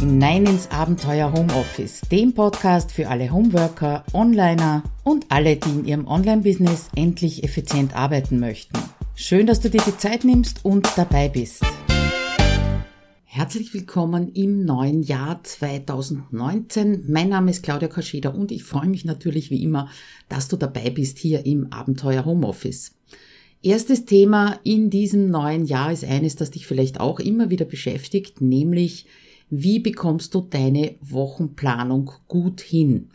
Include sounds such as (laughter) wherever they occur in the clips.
hinein ins Abenteuer Homeoffice, dem Podcast für alle Homeworker, Onliner und alle, die in ihrem Online-Business endlich effizient arbeiten möchten. Schön, dass du dir die Zeit nimmst und dabei bist. Herzlich willkommen im neuen Jahr 2019. Mein Name ist Claudia Kascheda und ich freue mich natürlich wie immer, dass du dabei bist hier im Abenteuer Homeoffice. Erstes Thema in diesem neuen Jahr ist eines, das dich vielleicht auch immer wieder beschäftigt, nämlich wie bekommst du deine Wochenplanung gut hin?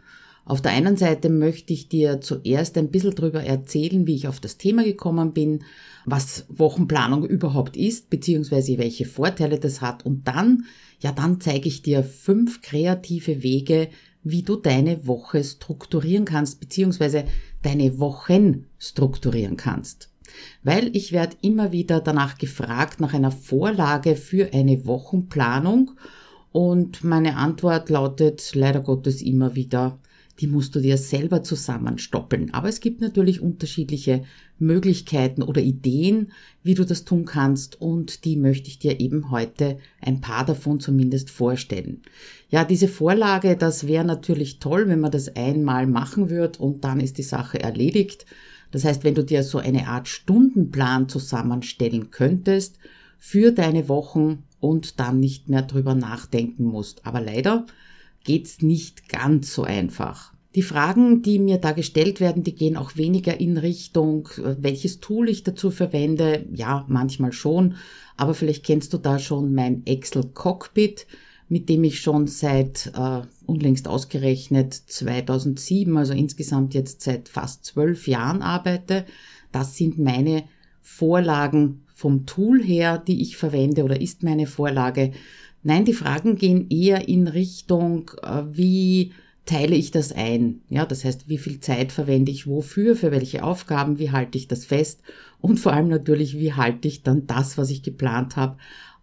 Auf der einen Seite möchte ich dir zuerst ein bisschen darüber erzählen, wie ich auf das Thema gekommen bin, was Wochenplanung überhaupt ist, beziehungsweise welche Vorteile das hat. Und dann, ja, dann zeige ich dir fünf kreative Wege, wie du deine Woche strukturieren kannst, beziehungsweise deine Wochen strukturieren kannst. Weil ich werde immer wieder danach gefragt nach einer Vorlage für eine Wochenplanung und meine Antwort lautet leider Gottes immer wieder, die musst du dir selber zusammenstoppeln. Aber es gibt natürlich unterschiedliche Möglichkeiten oder Ideen, wie du das tun kannst und die möchte ich dir eben heute ein paar davon zumindest vorstellen. Ja, diese Vorlage, das wäre natürlich toll, wenn man das einmal machen würde und dann ist die Sache erledigt. Das heißt, wenn du dir so eine Art Stundenplan zusammenstellen könntest für deine Wochen und dann nicht mehr drüber nachdenken musst. Aber leider geht's nicht ganz so einfach. Die Fragen, die mir da gestellt werden, die gehen auch weniger in Richtung, äh, welches Tool ich dazu verwende. Ja, manchmal schon, aber vielleicht kennst du da schon mein Excel Cockpit, mit dem ich schon seit äh, unlängst ausgerechnet 2007, also insgesamt jetzt seit fast zwölf Jahren arbeite. Das sind meine Vorlagen vom Tool her, die ich verwende oder ist meine Vorlage. Nein, die Fragen gehen eher in Richtung, äh, wie teile ich das ein? Ja, das heißt, wie viel Zeit verwende ich wofür, für welche Aufgaben, wie halte ich das fest und vor allem natürlich, wie halte ich dann das, was ich geplant habe,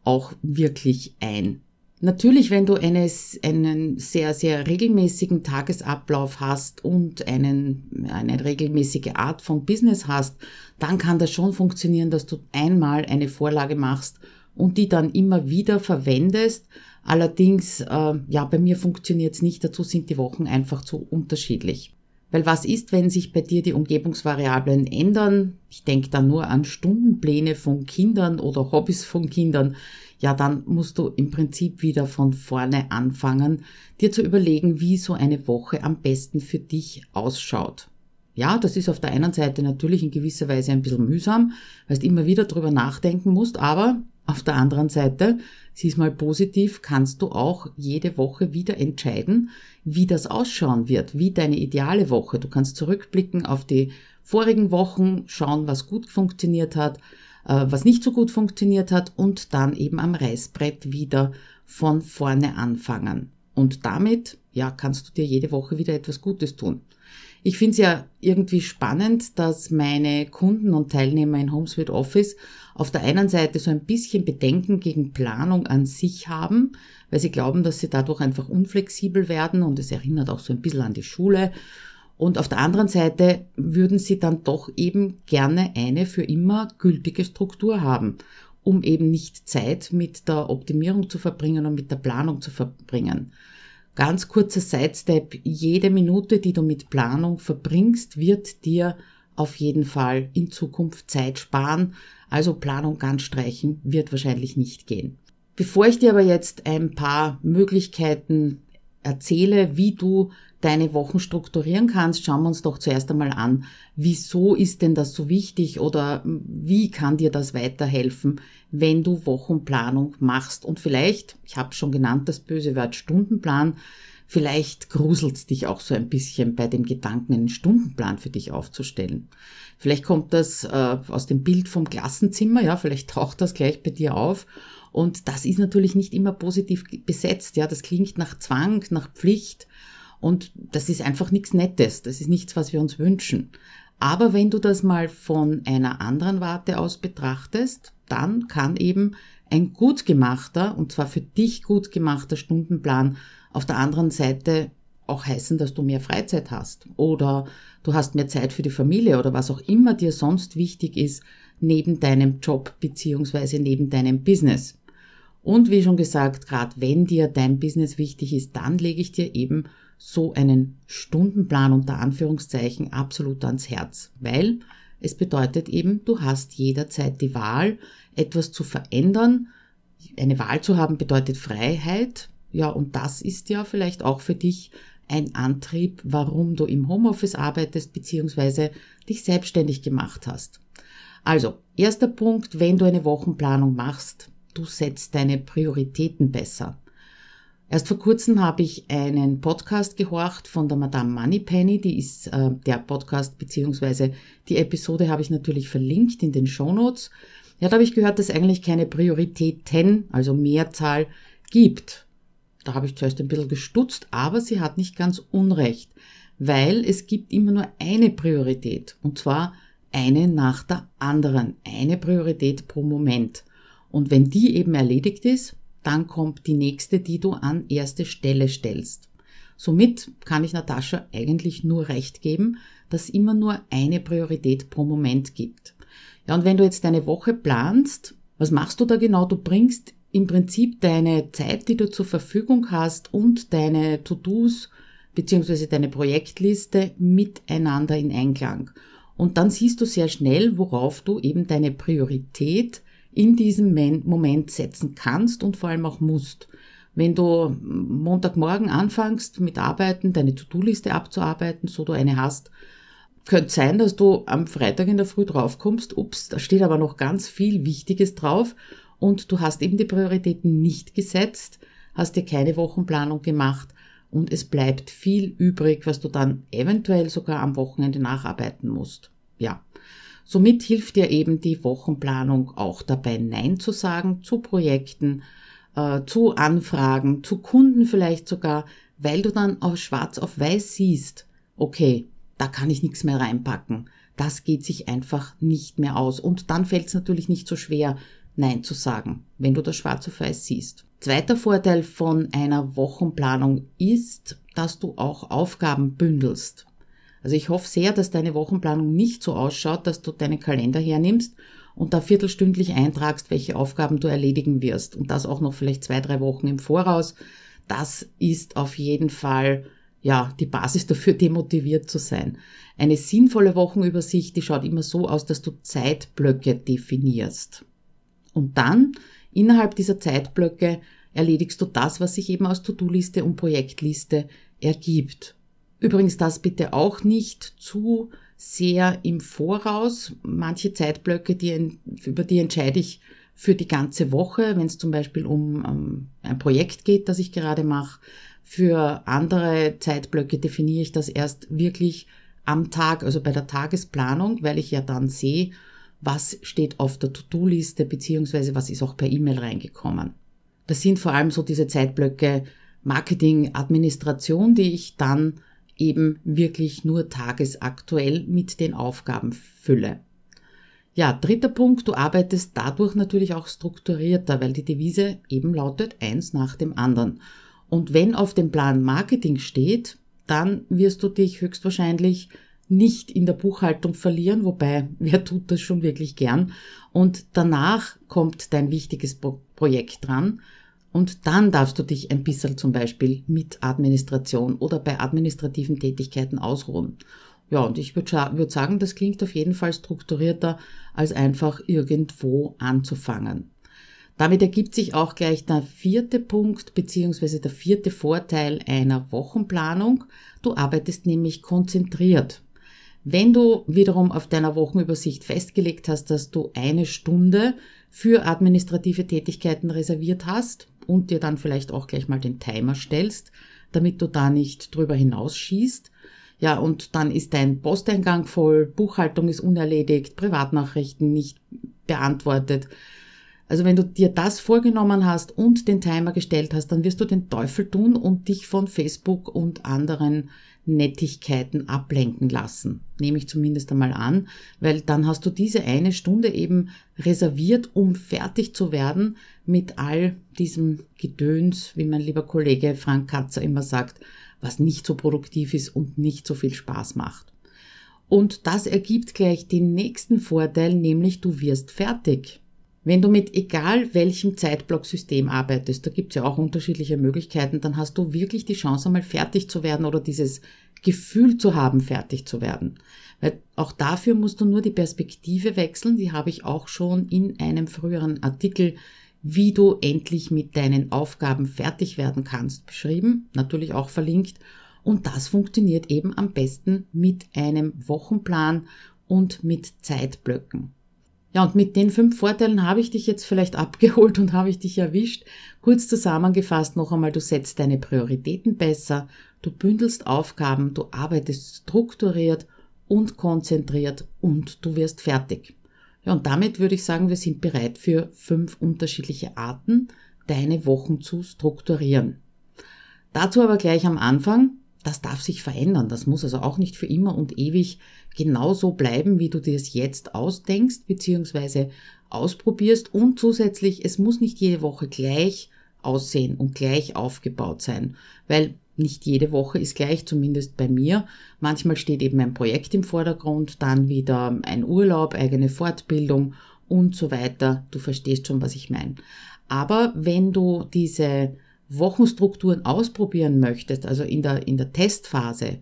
auch wirklich ein. Natürlich, wenn du eines, einen sehr, sehr regelmäßigen Tagesablauf hast und einen, eine regelmäßige Art von Business hast, dann kann das schon funktionieren, dass du einmal eine Vorlage machst und die dann immer wieder verwendest. Allerdings, äh, ja, bei mir funktioniert es nicht, dazu sind die Wochen einfach zu unterschiedlich. Weil was ist, wenn sich bei dir die Umgebungsvariablen ändern? Ich denke da nur an Stundenpläne von Kindern oder Hobbys von Kindern ja, dann musst du im Prinzip wieder von vorne anfangen, dir zu überlegen, wie so eine Woche am besten für dich ausschaut. Ja, das ist auf der einen Seite natürlich in gewisser Weise ein bisschen mühsam, weil du immer wieder drüber nachdenken musst, aber auf der anderen Seite, sieh's mal positiv, kannst du auch jede Woche wieder entscheiden, wie das ausschauen wird, wie deine ideale Woche. Du kannst zurückblicken auf die vorigen Wochen, schauen, was gut funktioniert hat, was nicht so gut funktioniert hat und dann eben am Reißbrett wieder von vorne anfangen. Und damit, ja, kannst du dir jede Woche wieder etwas Gutes tun. Ich finde es ja irgendwie spannend, dass meine Kunden und Teilnehmer in HomeSuite Office auf der einen Seite so ein bisschen Bedenken gegen Planung an sich haben, weil sie glauben, dass sie dadurch einfach unflexibel werden und es erinnert auch so ein bisschen an die Schule und auf der anderen Seite würden sie dann doch eben gerne eine für immer gültige Struktur haben, um eben nicht Zeit mit der Optimierung zu verbringen und mit der Planung zu verbringen. Ganz kurzer Sidestep, jede Minute, die du mit Planung verbringst, wird dir auf jeden Fall in Zukunft Zeit sparen. Also Planung ganz streichen wird wahrscheinlich nicht gehen. Bevor ich dir aber jetzt ein paar Möglichkeiten erzähle, wie du deine Wochen strukturieren kannst, schauen wir uns doch zuerst einmal an, wieso ist denn das so wichtig oder wie kann dir das weiterhelfen, wenn du Wochenplanung machst. Und vielleicht, ich habe schon genannt, das böse Wort Stundenplan, vielleicht gruselt dich auch so ein bisschen bei dem Gedanken, einen Stundenplan für dich aufzustellen. Vielleicht kommt das äh, aus dem Bild vom Klassenzimmer, ja, vielleicht taucht das gleich bei dir auf. Und das ist natürlich nicht immer positiv besetzt, ja, das klingt nach Zwang, nach Pflicht und das ist einfach nichts Nettes. Das ist nichts, was wir uns wünschen. Aber wenn du das mal von einer anderen Warte aus betrachtest, dann kann eben ein gut gemachter, und zwar für dich gut gemachter Stundenplan auf der anderen Seite auch heißen, dass du mehr Freizeit hast oder du hast mehr Zeit für die Familie oder was auch immer dir sonst wichtig ist neben deinem Job beziehungsweise neben deinem Business. Und wie schon gesagt, gerade wenn dir dein Business wichtig ist, dann lege ich dir eben so einen Stundenplan unter Anführungszeichen absolut ans Herz, weil es bedeutet eben, du hast jederzeit die Wahl, etwas zu verändern. Eine Wahl zu haben bedeutet Freiheit. Ja, und das ist ja vielleicht auch für dich ein Antrieb, warum du im Homeoffice arbeitest bzw. dich selbstständig gemacht hast. Also, erster Punkt, wenn du eine Wochenplanung machst, du setzt deine Prioritäten besser. Erst vor kurzem habe ich einen Podcast gehorcht von der Madame Moneypenny. Die ist äh, der Podcast beziehungsweise die Episode habe ich natürlich verlinkt in den Show Notes. Ja, da habe ich gehört, dass es eigentlich keine Prioritäten, also Mehrzahl, gibt. Da habe ich zuerst ein bisschen gestutzt, aber sie hat nicht ganz unrecht, weil es gibt immer nur eine Priorität und zwar eine nach der anderen, eine Priorität pro Moment. Und wenn die eben erledigt ist, dann kommt die nächste, die du an erste Stelle stellst. Somit kann ich Natascha eigentlich nur recht geben, dass immer nur eine Priorität pro Moment gibt. Ja, und wenn du jetzt deine Woche planst, was machst du da genau? Du bringst im Prinzip deine Zeit, die du zur Verfügung hast und deine To-Dos beziehungsweise deine Projektliste miteinander in Einklang. Und dann siehst du sehr schnell, worauf du eben deine Priorität in diesem Moment setzen kannst und vor allem auch musst. Wenn du Montagmorgen anfängst mit Arbeiten, deine To-Do-Liste abzuarbeiten, so du eine hast, könnte sein, dass du am Freitag in der Früh draufkommst, ups, da steht aber noch ganz viel Wichtiges drauf und du hast eben die Prioritäten nicht gesetzt, hast dir keine Wochenplanung gemacht und es bleibt viel übrig, was du dann eventuell sogar am Wochenende nacharbeiten musst. Ja. Somit hilft dir eben die Wochenplanung auch dabei, Nein zu sagen zu Projekten, äh, zu Anfragen, zu Kunden vielleicht sogar, weil du dann auf schwarz auf weiß siehst, okay, da kann ich nichts mehr reinpacken. Das geht sich einfach nicht mehr aus. Und dann fällt es natürlich nicht so schwer, Nein zu sagen, wenn du das schwarz auf weiß siehst. Zweiter Vorteil von einer Wochenplanung ist, dass du auch Aufgaben bündelst. Also ich hoffe sehr, dass deine Wochenplanung nicht so ausschaut, dass du deinen Kalender hernimmst und da viertelstündlich eintragst, welche Aufgaben du erledigen wirst. Und das auch noch vielleicht zwei, drei Wochen im Voraus. Das ist auf jeden Fall ja, die Basis dafür, (laughs) demotiviert zu sein. Eine sinnvolle Wochenübersicht, die schaut immer so aus, dass du Zeitblöcke definierst. Und dann, innerhalb dieser Zeitblöcke, erledigst du das, was sich eben aus To-Do-Liste und Projektliste ergibt. Übrigens das bitte auch nicht zu sehr im Voraus. Manche Zeitblöcke, die, über die entscheide ich für die ganze Woche, wenn es zum Beispiel um, ähm, ein Projekt geht, das ich gerade mache. Für andere Zeitblöcke definiere ich das erst wirklich am Tag, also bei der Tagesplanung, weil ich ja dann sehe, was steht auf der To-Do-Liste beziehungsweise was ist auch per E-Mail reingekommen. Das sind vor allem so diese Zeitblöcke Marketing, Administration, die ich dann eben wirklich nur tagesaktuell mit den Aufgaben fülle. Ja, dritter Punkt, du arbeitest dadurch natürlich auch strukturierter, weil die Devise eben lautet eins nach dem anderen. Und wenn auf dem Plan Marketing steht, dann wirst du dich höchstwahrscheinlich nicht in der Buchhaltung verlieren, wobei (laughs) wer tut das schon wirklich gern. Und danach kommt dein wichtiges Projekt dran. Und dann darfst du dich ein bisschen zum Beispiel mit Administration oder bei administrativen Tätigkeiten ausruhen. Ja, und ich würde würd sagen, das klingt auf jeden Fall strukturierter, als einfach irgendwo anzufangen. Damit ergibt sich auch gleich der vierte Punkt beziehungsweise der vierte Vorteil einer Wochenplanung. Du arbeitest nämlich konzentriert. Wenn du wiederum auf deiner Wochenübersicht festgelegt hast, dass du eine Stunde für administrative Tätigkeiten reserviert hast und dir dann vielleicht auch gleich mal den Timer stellst, damit du da nicht drüber hinausschießt, ja, und dann ist dein Posteingang voll, Buchhaltung ist unerledigt, Privatnachrichten nicht beantwortet, also wenn du dir das vorgenommen hast und den Timer gestellt hast, dann wirst du den Teufel tun und dich von Facebook und anderen Nettigkeiten ablenken lassen. Nehme ich zumindest einmal an, weil dann hast du diese eine Stunde eben reserviert, um fertig zu werden mit all diesem Gedöns, wie mein lieber Kollege Frank Katzer immer sagt, was nicht so produktiv ist und nicht so viel Spaß macht. Und das ergibt gleich den nächsten Vorteil, nämlich du wirst fertig. Wenn du mit egal welchem Zeitblocksystem arbeitest, da gibt es ja auch unterschiedliche Möglichkeiten, dann hast du wirklich die Chance, einmal fertig zu werden oder dieses Gefühl zu haben, fertig zu werden. Weil auch dafür musst du nur die Perspektive wechseln, die habe ich auch schon in einem früheren Artikel, wie du endlich mit deinen Aufgaben fertig werden kannst, beschrieben, natürlich auch verlinkt. Und das funktioniert eben am besten mit einem Wochenplan und mit Zeitblöcken. Ja, und mit den fünf Vorteilen habe ich dich jetzt vielleicht (laughs) abgeholt und habe ich dich erwischt. Kurz zusammengefasst noch einmal, du setzt deine Prioritäten besser, du bündelst Aufgaben, du arbeitest strukturiert und konzentriert und du wirst fertig. Ja, und damit würde ich sagen, wir sind bereit für fünf unterschiedliche Arten, deine Wochen zu strukturieren. Dazu aber gleich am Anfang, das darf sich verändern. Das muss also auch nicht für immer und ewig genauso bleiben, wie du dir es jetzt ausdenkst bzw. ausprobierst. Und zusätzlich, es muss nicht jede Woche gleich aussehen und gleich aufgebaut sein, weil nicht jede Woche ist gleich, zumindest bei mir. Manchmal steht eben ein Projekt im Vordergrund, dann wieder ein Urlaub, eigene Fortbildung und so weiter. Du verstehst schon, was ich meine. Aber wenn du diese Wochenstrukturen ausprobieren möchtest, also in der, in der Testphase,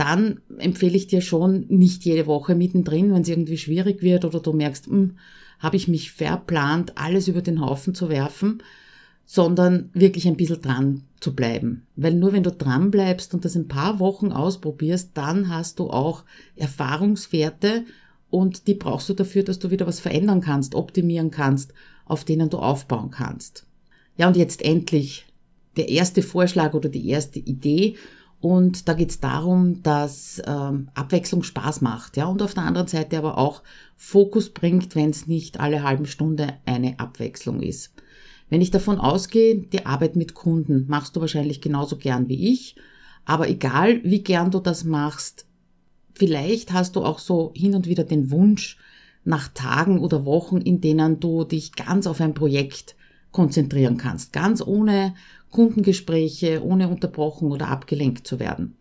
dann empfehle ich dir schon nicht jede Woche mittendrin, wenn es irgendwie schwierig wird oder du merkst, hm, habe ich mich verplant, alles über den Haufen zu werfen, sondern wirklich ein bisschen dran zu bleiben. Weil nur wenn du dran bleibst und das ein paar Wochen ausprobierst, dann hast du auch Erfahrungswerte und die brauchst du dafür, dass du wieder was verändern kannst, optimieren kannst, auf denen du aufbauen kannst. Ja, und jetzt endlich der erste Vorschlag oder die erste Idee. Und da geht es darum, dass ähm, Abwechslung Spaß macht, ja, und auf der anderen Seite aber auch Fokus bringt, wenn es nicht alle halben Stunde eine Abwechslung ist. Wenn ich davon ausgehe, die Arbeit mit Kunden machst du wahrscheinlich genauso gern wie ich, aber egal wie gern du das machst, vielleicht hast du auch so hin und wieder den Wunsch nach Tagen oder Wochen, in denen du dich ganz auf ein Projekt konzentrieren kannst, ganz ohne Kundengespräche, ohne unterbrochen oder abgelenkt zu werden.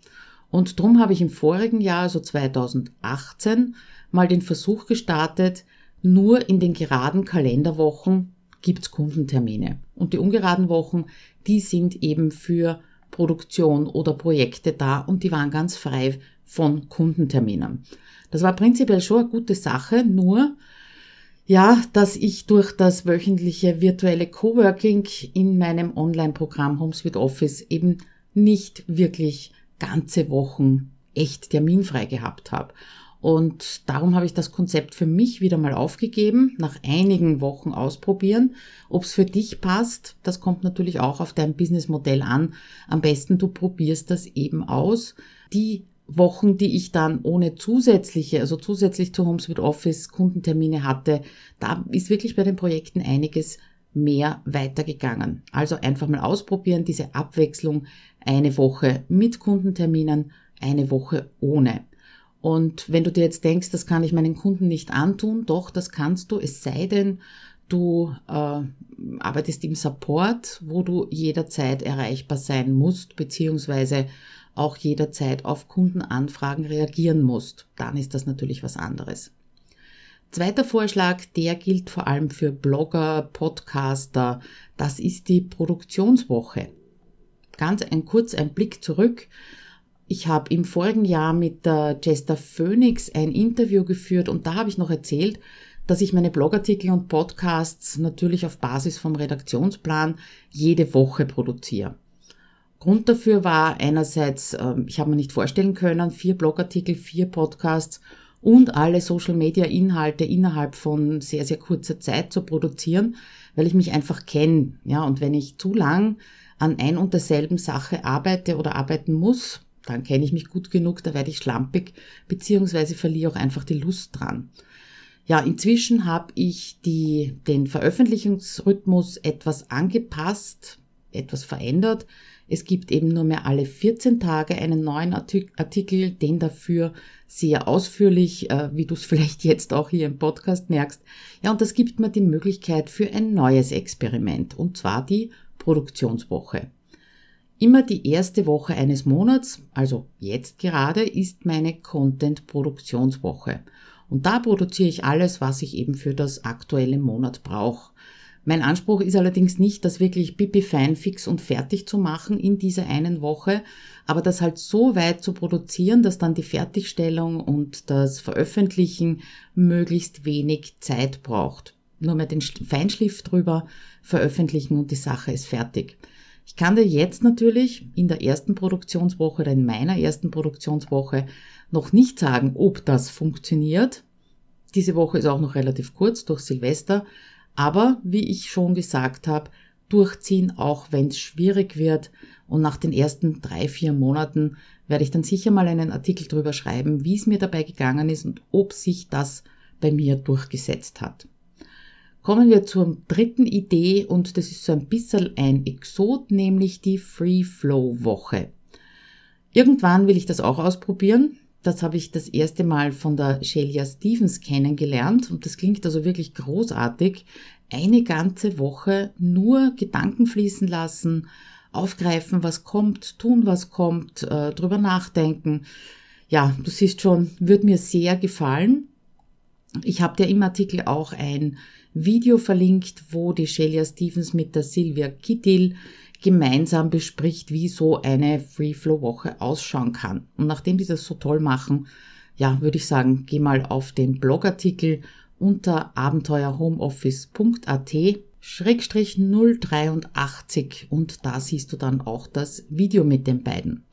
Und drum habe ich im vorigen Jahr, also 2018, mal den Versuch gestartet, nur in den geraden Kalenderwochen gibt's Kundentermine. Und die ungeraden Wochen, die sind eben für Produktion oder Projekte da und die waren ganz frei von Kundenterminen. Das war prinzipiell schon eine gute Sache, nur ja, dass ich durch das wöchentliche virtuelle Coworking in meinem Online-Programm HomeSuite Office eben nicht wirklich ganze Wochen echt terminfrei gehabt habe. Und darum habe ich das Konzept für mich wieder mal aufgegeben, nach einigen Wochen ausprobieren. Ob es für dich passt, das kommt natürlich auch auf dein Businessmodell an. Am besten du probierst das eben aus. Die Wochen, die ich dann ohne zusätzliche, also zusätzlich zu HomeSuite Office Kundentermine hatte, da ist wirklich bei den Projekten einiges mehr weitergegangen. Also einfach mal ausprobieren, diese Abwechslung, eine Woche mit Kundenterminen, eine Woche ohne. Und wenn du dir jetzt denkst, das kann ich meinen Kunden nicht antun, doch, das kannst du, es sei denn, du äh, arbeitest im Support, wo du jederzeit erreichbar sein musst, beziehungsweise auch jederzeit auf Kundenanfragen reagieren musst. Dann ist das natürlich was anderes. Zweiter Vorschlag, der gilt vor allem für Blogger, Podcaster. Das ist die Produktionswoche. Ganz ein kurz ein Blick zurück. Ich habe im vorigen Jahr mit der Jester Phoenix ein Interview geführt und da habe ich noch erzählt, dass ich meine Blogartikel und Podcasts natürlich auf Basis vom Redaktionsplan jede Woche produziere. Grund dafür war einerseits, ähm, ich habe mir nicht vorstellen können, vier Blogartikel, vier Podcasts und alle Social-Media-Inhalte innerhalb von sehr, sehr kurzer Zeit zu produzieren, weil ich mich einfach kenne. Ja, und wenn ich zu lang an ein und derselben Sache arbeite oder arbeiten muss, dann kenne ich mich gut genug, da werde ich schlampig, beziehungsweise verliere auch einfach die Lust dran. Ja, inzwischen habe ich die, den Veröffentlichungsrhythmus etwas angepasst, etwas verändert. Es gibt eben nur mehr alle 14 Tage einen neuen Artikel, den dafür sehr ausführlich, äh, wie du es (laughs) vielleicht jetzt auch hier im Podcast merkst. Ja, und das gibt mir die Möglichkeit für ein neues Experiment, und zwar die Produktionswoche. Immer die erste Woche eines Monats, also jetzt gerade, ist meine Content-Produktionswoche. Und da produziere ich alles, was ich eben für das aktuelle Monat brauche. Mein Anspruch ist allerdings nicht, das wirklich pipi fein fix und fertig zu machen in dieser einen Woche, aber das halt so weit zu produzieren, dass dann die Fertigstellung und das Veröffentlichen möglichst wenig Zeit braucht. Nur mehr den Feinschliff drüber veröffentlichen und die Sache ist fertig. Ich kann dir jetzt natürlich in der ersten Produktionswoche oder in meiner ersten Produktionswoche noch nicht sagen, ob das funktioniert. Diese Woche ist auch noch relativ kurz durch Silvester, aber wie ich schon gesagt habe, durchziehen, auch wenn es schwierig wird. Und nach den ersten drei, vier Monaten werde ich dann sicher mal einen Artikel drüber schreiben, wie es mir dabei gegangen ist und ob sich das bei mir durchgesetzt hat. Kommen wir zur dritten Idee und das ist so ein bisschen ein Exot, nämlich die Free Flow Woche. Irgendwann will ich das auch ausprobieren. Das habe ich das erste Mal von der Shelia Stevens kennengelernt und das klingt also wirklich großartig. Eine ganze Woche nur Gedanken fließen lassen, aufgreifen, was kommt, tun, was kommt, äh, drüber nachdenken. Ja, du siehst schon, wird mir sehr gefallen. Ich habe dir im Artikel auch ein Video verlinkt, wo die Shelia Stevens mit der Sylvia Kittil gemeinsam bespricht, wie so eine Free-Flow-Woche ausschauen kann. Und nachdem die das so toll machen, ja, würde ich sagen, geh mal auf den Blogartikel unter abenteuerhomeoffice.at Schrägstrich 083 und da siehst du dann auch das Video mit den beiden.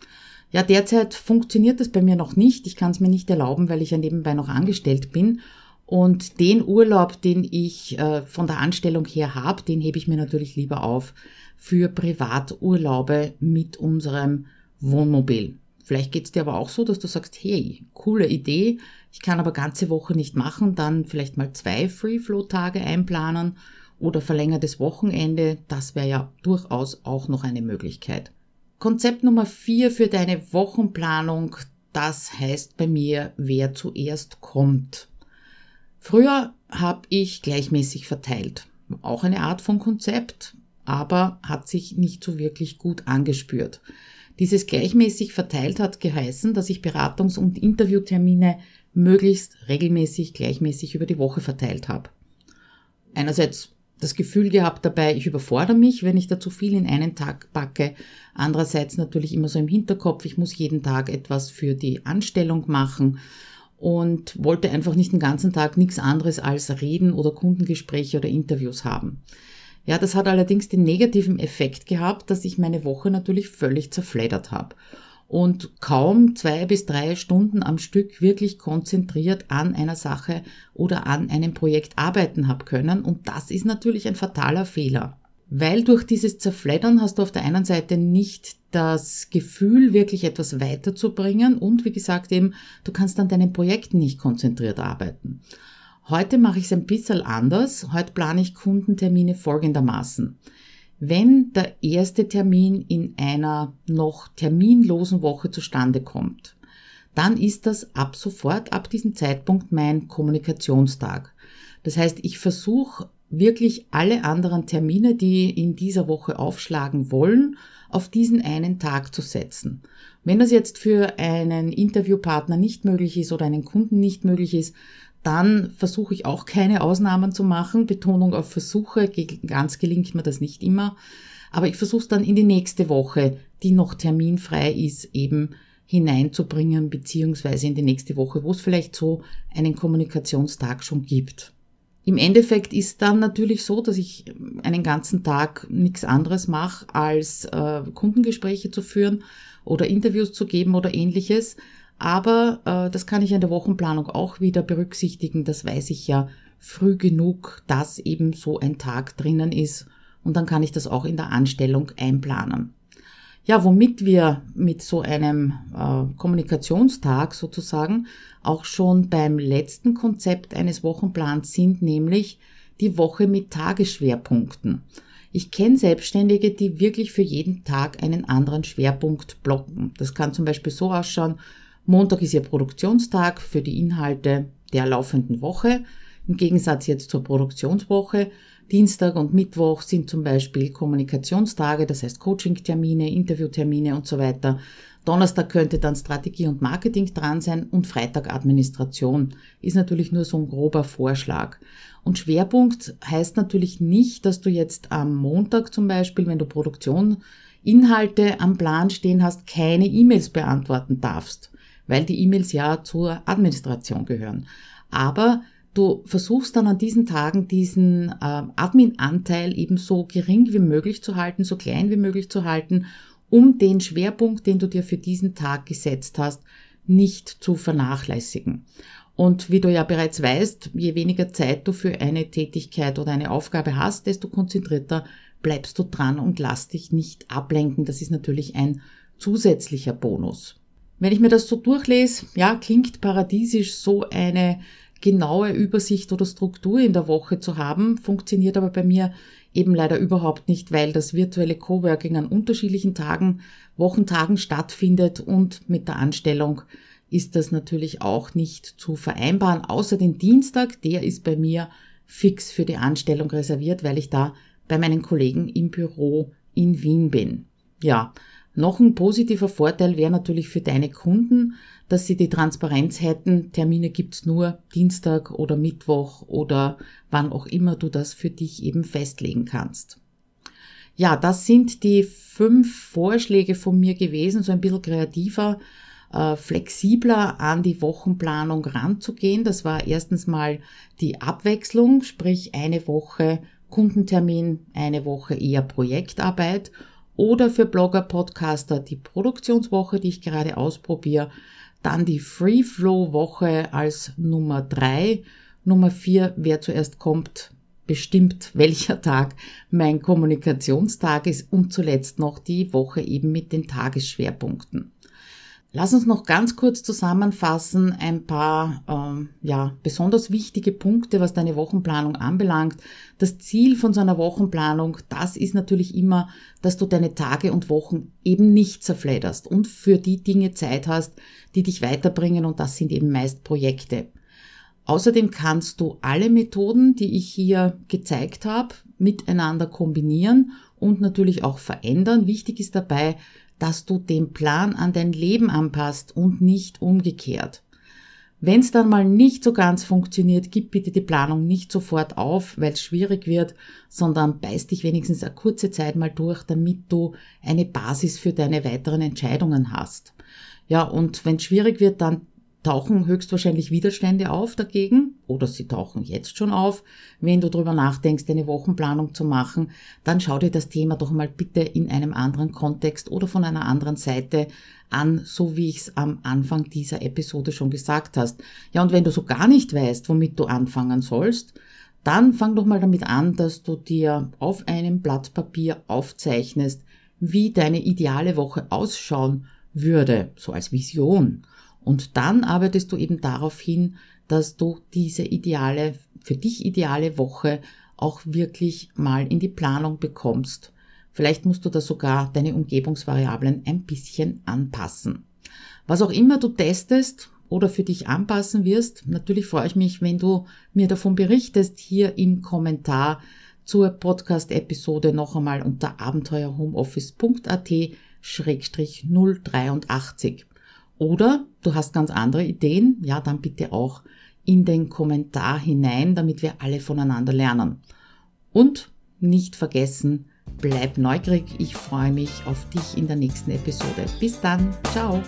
Ja, derzeit funktioniert das bei mir noch nicht. Ich kann es mir nicht erlauben, weil ich ja nebenbei noch angestellt bin und den Urlaub, den ich äh, von der Anstellung her habe, den hebe ich mir natürlich lieber auf für Privaturlaube mit unserem Wohnmobil. Vielleicht geht's dir aber auch so, dass du sagst, hey, coole Idee, ich kann aber ganze Woche nicht machen, dann vielleicht mal zwei Free-Flow-Tage einplanen oder verlängertes Wochenende, das wäre ja durchaus auch noch eine Möglichkeit. Konzept Nummer vier für deine Wochenplanung, das heißt bei mir, wer zuerst kommt. Früher habe ich gleichmäßig verteilt. Auch eine Art von Konzept, aber hat sich nicht so wirklich gut angespürt. Dieses gleichmäßig verteilt hat geheißen, dass ich Beratungs- und Interviewtermine möglichst regelmäßig gleichmäßig über die Woche verteilt habe. Einerseits das Gefühl gehabt dabei, ich überfordere mich, wenn ich da zu viel in einen Tag packe. Andererseits natürlich immer so im Hinterkopf, ich muss jeden Tag etwas für die Anstellung machen und wollte einfach nicht den ganzen Tag nichts anderes als Reden oder Kundengespräche oder Interviews haben. Ja, das hat allerdings den negativen Effekt gehabt, dass ich meine Woche natürlich völlig zerfleddert habe und kaum zwei bis drei Stunden am Stück wirklich konzentriert an einer Sache oder an einem Projekt arbeiten habe können. Und das ist natürlich ein fataler Fehler. Weil durch dieses Zerfleddern hast du auf der einen Seite nicht das Gefühl, wirklich etwas weiterzubringen und wie gesagt eben, du kannst an deinen Projekten nicht konzentriert arbeiten. Heute mache ich es ein bisschen anders. Heute plane ich Kundentermine folgendermaßen. Wenn der erste Termin in einer noch terminlosen Woche zustande kommt, dann ist das ab sofort, ab diesem Zeitpunkt mein Kommunikationstag. Das heißt, ich versuche wirklich alle anderen Termine, die in dieser Woche aufschlagen wollen, auf diesen einen Tag zu setzen. Wenn das jetzt für einen Interviewpartner nicht möglich ist oder einen Kunden nicht möglich ist, dann versuche ich auch keine Ausnahmen zu machen. Betonung auf Versuche, ganz gelingt mir das nicht immer. Aber ich versuche es dann in die nächste Woche, die noch terminfrei ist, eben hineinzubringen, beziehungsweise in die nächste Woche, wo es vielleicht so einen Kommunikationstag schon gibt. Im Endeffekt ist dann natürlich so, dass ich einen ganzen Tag nichts anderes mache, als äh, Kundengespräche zu führen oder Interviews zu geben oder ähnliches. Aber äh, das kann ich in der Wochenplanung auch wieder berücksichtigen. Das weiß ich ja früh genug, dass eben so ein Tag drinnen ist. Und dann kann ich das auch in der Anstellung einplanen. Ja, womit wir mit so einem äh, Kommunikationstag sozusagen auch schon beim letzten Konzept eines Wochenplans sind, nämlich die Woche mit Tagesschwerpunkten. Ich kenne Selbstständige, die wirklich für jeden Tag einen anderen Schwerpunkt blocken. Das kann zum Beispiel so ausschauen, Montag ist ihr Produktionstag für die Inhalte der laufenden Woche. Im Gegensatz jetzt zur Produktionswoche Dienstag und Mittwoch sind zum Beispiel Kommunikationstage, das heißt Coachingtermine, Interviewtermine und so weiter. Donnerstag könnte dann Strategie und Marketing dran sein und Freitag Administration. Ist natürlich nur so ein grober Vorschlag. Und Schwerpunkt heißt natürlich nicht, dass du jetzt am Montag zum Beispiel, wenn du Produktion Inhalte am Plan stehen hast, keine E-Mails beantworten darfst, weil die E-Mails ja zur Administration gehören. Aber du versuchst dann an diesen Tagen diesen äh, Admin-Anteil eben so gering wie möglich zu halten, so klein wie möglich zu halten um den Schwerpunkt, den du dir für diesen Tag gesetzt hast, nicht zu vernachlässigen. Und wie du ja bereits weißt, je weniger Zeit du für eine Tätigkeit oder eine Aufgabe hast, desto konzentrierter bleibst du dran und lass dich nicht ablenken. Das ist natürlich ein zusätzlicher Bonus. Wenn ich mir das so durchlese, ja, klingt paradiesisch so eine genaue Übersicht oder Struktur in der Woche zu haben, funktioniert aber bei mir eben leider überhaupt nicht, weil das virtuelle Coworking an unterschiedlichen Tagen, Wochentagen stattfindet und mit der Anstellung ist das natürlich auch nicht zu vereinbaren, außer den Dienstag, der ist bei mir fix für die Anstellung reserviert, weil ich da bei meinen Kollegen im Büro in Wien bin. Ja, noch ein positiver Vorteil wäre natürlich für deine Kunden, dass sie die Transparenz hätten, Termine gibt's nur Dienstag oder Mittwoch oder wann auch immer du das für dich eben festlegen kannst. Ja, das sind die fünf Vorschläge von mir gewesen, so ein bisschen kreativer, äh, flexibler an die Wochenplanung ranzugehen. Das war erstens mal die Abwechslung, sprich eine Woche Kundentermin, eine Woche eher Projektarbeit oder für Blogger, Podcaster die Produktionswoche, die ich gerade ausprobiere dann die Free Flow Woche als Nummer drei. Nummer vier, wer zuerst kommt, bestimmt (laughs) welcher Tag mein Kommunikationstag ist und zuletzt noch die Woche eben mit den Tagesschwerpunkten. Lass uns noch ganz kurz zusammenfassen ein paar ähm, ja, besonders wichtige Punkte, was deine Wochenplanung anbelangt. Das Ziel von so einer Wochenplanung, das ist natürlich immer, dass du deine Tage und Wochen eben nicht zerfledderst und für die Dinge Zeit hast, die dich weiterbringen und das sind eben meist Projekte. Außerdem kannst du alle Methoden, die ich hier gezeigt habe, miteinander kombinieren und natürlich auch verändern. Wichtig ist dabei, dass du den Plan an dein Leben anpasst und nicht umgekehrt. Wenn es dann mal nicht so ganz funktioniert, gib bitte die Planung nicht sofort auf, weil es schwierig wird, sondern beiß dich wenigstens eine kurze Zeit mal durch, damit du eine Basis für deine weiteren Entscheidungen hast. Ja, und wenn es schwierig wird, dann tauchen höchstwahrscheinlich Widerstände auf dagegen oder sie tauchen jetzt schon auf. Wenn du darüber nachdenkst, eine Wochenplanung zu machen, dann schau dir das Thema doch mal bitte in einem anderen Kontext oder von einer anderen Seite an, so wie ich es am Anfang dieser Episode schon gesagt hast. Ja, und wenn du so gar nicht weißt, womit du anfangen sollst, dann fang doch mal damit an, dass du dir auf einem Blatt Papier aufzeichnest, wie deine ideale Woche ausschauen würde, so als Vision. Und dann arbeitest du eben darauf hin, dass du diese ideale, für dich ideale Woche auch wirklich mal in die Planung bekommst. Vielleicht musst du da sogar deine Umgebungsvariablen ein bisschen anpassen. Was auch immer du testest oder für dich anpassen wirst, natürlich freue ich mich, wenn du mir davon berichtest hier im Kommentar zur Podcast-Episode noch einmal unter abenteuerhomeoffice.at-083. Oder du hast ganz andere Ideen, ja, dann bitte auch in den Kommentar hinein, damit wir alle voneinander lernen. Und nicht vergessen, bleib neugierig. Ich freue mich auf dich in der nächsten Episode. Bis dann. Ciao.